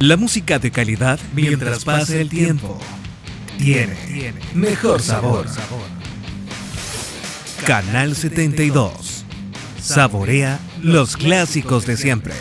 La música de calidad mientras pasa el tiempo tiene mejor sabor. Canal 72. Saborea los clásicos de siempre.